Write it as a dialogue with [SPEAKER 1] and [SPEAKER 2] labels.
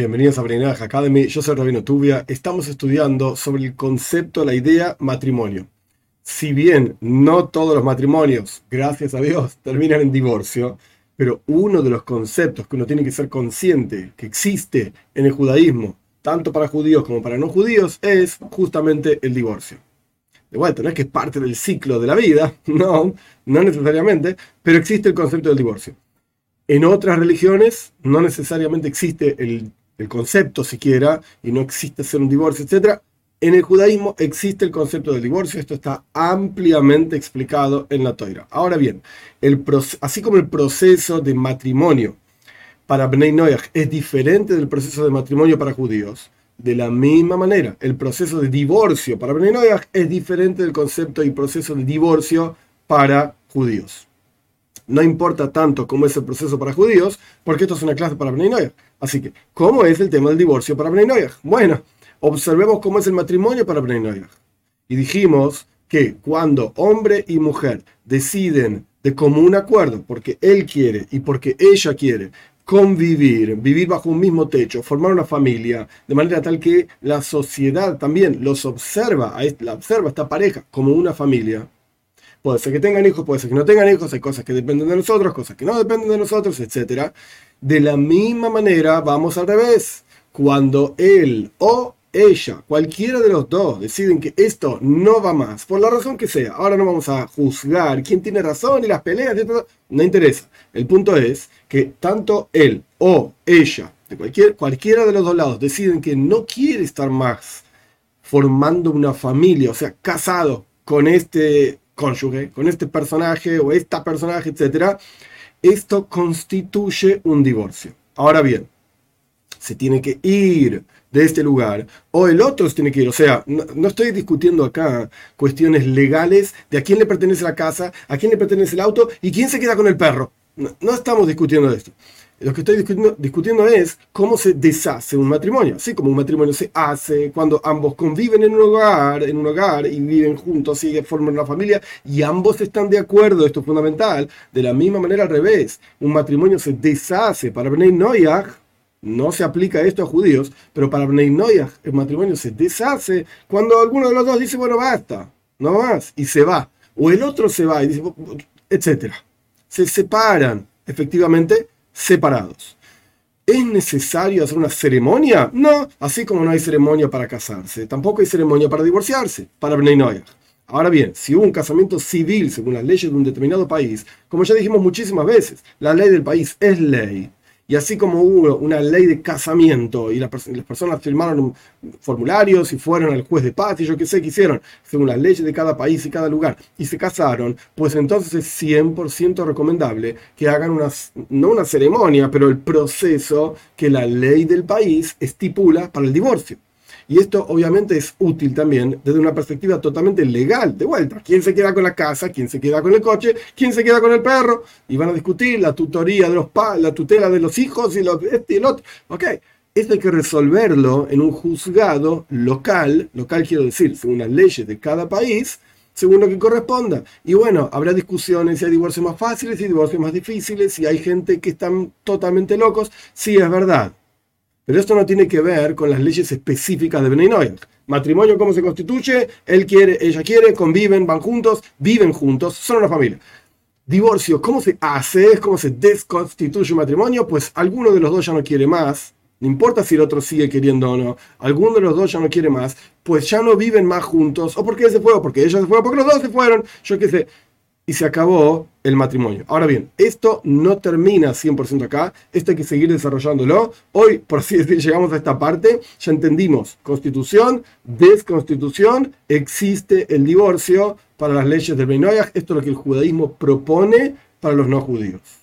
[SPEAKER 1] Bienvenidos a Brainage Academy, yo soy Rabino Tubia. Estamos estudiando sobre el concepto, la idea matrimonio. Si bien no todos los matrimonios, gracias a Dios, terminan en divorcio, pero uno de los conceptos que uno tiene que ser consciente que existe en el judaísmo, tanto para judíos como para no judíos, es justamente el divorcio. De vuelta, no es que es parte del ciclo de la vida, no, no necesariamente, pero existe el concepto del divorcio. En otras religiones no necesariamente existe el el concepto siquiera, y no existe hacer un divorcio, etc. En el judaísmo existe el concepto del divorcio, esto está ampliamente explicado en la Toira. Ahora bien, el así como el proceso de matrimonio para Bnei es diferente del proceso de matrimonio para judíos, de la misma manera, el proceso de divorcio para Bnei Noach es diferente del concepto y proceso de divorcio para judíos. No importa tanto cómo es el proceso para judíos, porque esto es una clase para Bnei. Así que, ¿cómo es el tema del divorcio para Bnei? Bueno, observemos cómo es el matrimonio para Bnei. Y dijimos que cuando hombre y mujer deciden de común acuerdo, porque él quiere y porque ella quiere, convivir, vivir bajo un mismo techo, formar una familia, de manera tal que la sociedad también los observa, la observa esta pareja como una familia. Puede ser que tengan hijos, puede ser que no tengan hijos, hay cosas que dependen de nosotros, cosas que no dependen de nosotros, etc. De la misma manera, vamos al revés. Cuando él o ella, cualquiera de los dos, deciden que esto no va más, por la razón que sea, ahora no vamos a juzgar quién tiene razón y las peleas, no interesa. El punto es que tanto él o ella, de cualquier, cualquiera de los dos lados, deciden que no quiere estar más formando una familia, o sea, casado con este cónyuge, con este personaje o esta personaje, etcétera, esto constituye un divorcio. Ahora bien, se tiene que ir de este lugar o el otro se tiene que ir. O sea, no, estoy discutiendo acá cuestiones legales de a quién le pertenece la casa, a quién le pertenece el auto y quién se queda con el perro. No estamos discutiendo esto. Lo que estoy discutiendo, es cómo se deshace un matrimonio. Así como un matrimonio se hace cuando ambos conviven en un hogar, en un hogar y viven juntos y forman una familia y ambos están de acuerdo, esto es fundamental. De la misma manera al revés, un matrimonio se deshace para Bnei Noyach, no se aplica esto a judíos, pero para Bnei Noyach el matrimonio se deshace cuando alguno de los dos dice, bueno, basta, no más, y se va. O el otro se va y dice, etcétera. Se separan, efectivamente separados. ¿Es necesario hacer una ceremonia? No, así como no hay ceremonia para casarse, tampoco hay ceremonia para divorciarse, para Bnei Ahora bien, si hubo un casamiento civil según las leyes de un determinado país, como ya dijimos muchísimas veces, la ley del país es ley, y así como hubo una ley de casamiento y las, personas firmaron formularios y fueron al juez de paz y yo qué sé qué hicieron, según las leyes de cada país y cada lugar, y se casaron, pues entonces es 100% recomendable que hagan una, no una ceremonia, pero el proceso que la ley del país estipula para el divorcio. Y esto obviamente es útil también desde una perspectiva totalmente legal. De vuelta, ¿quién se queda con la casa? ¿Quién se queda con el coche? ¿Quién se queda con el perro? Y van a discutir la tutoría de los padres, la tutela de los hijos y, los, este y el otro. Ok, esto hay que resolverlo en un juzgado local, local quiero decir, según las leyes de cada país, según lo que corresponda. Y bueno, habrá discusiones si hay divorcios más fáciles y divorcios más difíciles, si hay gente que están totalmente locos. Sí, es verdad. Pero esto no tiene que ver con las leyes específicas de Bnei Matrimonio, ¿cómo se constituye? Él quiere, ella quiere, conviven, van juntos, viven juntos, son una familia. Divorcio, ¿cómo se hace? ¿Cómo se desconstituye un matrimonio? Pues alguno de los dos ya no quiere más. No importa si el otro sigue queriendo o no. Alguno de los dos ya no quiere más. Pues ya no viven más juntos. O porque él se fue, porque ella se fue, o porque los dos se fueron. Yo qué sé y se acabó el matrimonio. Ahora bien, esto no termina 100% acá, esto hay que seguir desarrollándolo. Hoy, por así decir, llegamos a esta parte, ya entendimos constitución, desconstitución, existe el divorcio para las leyes del Benoyah, esto es lo que el judaísmo propone para los no judíos.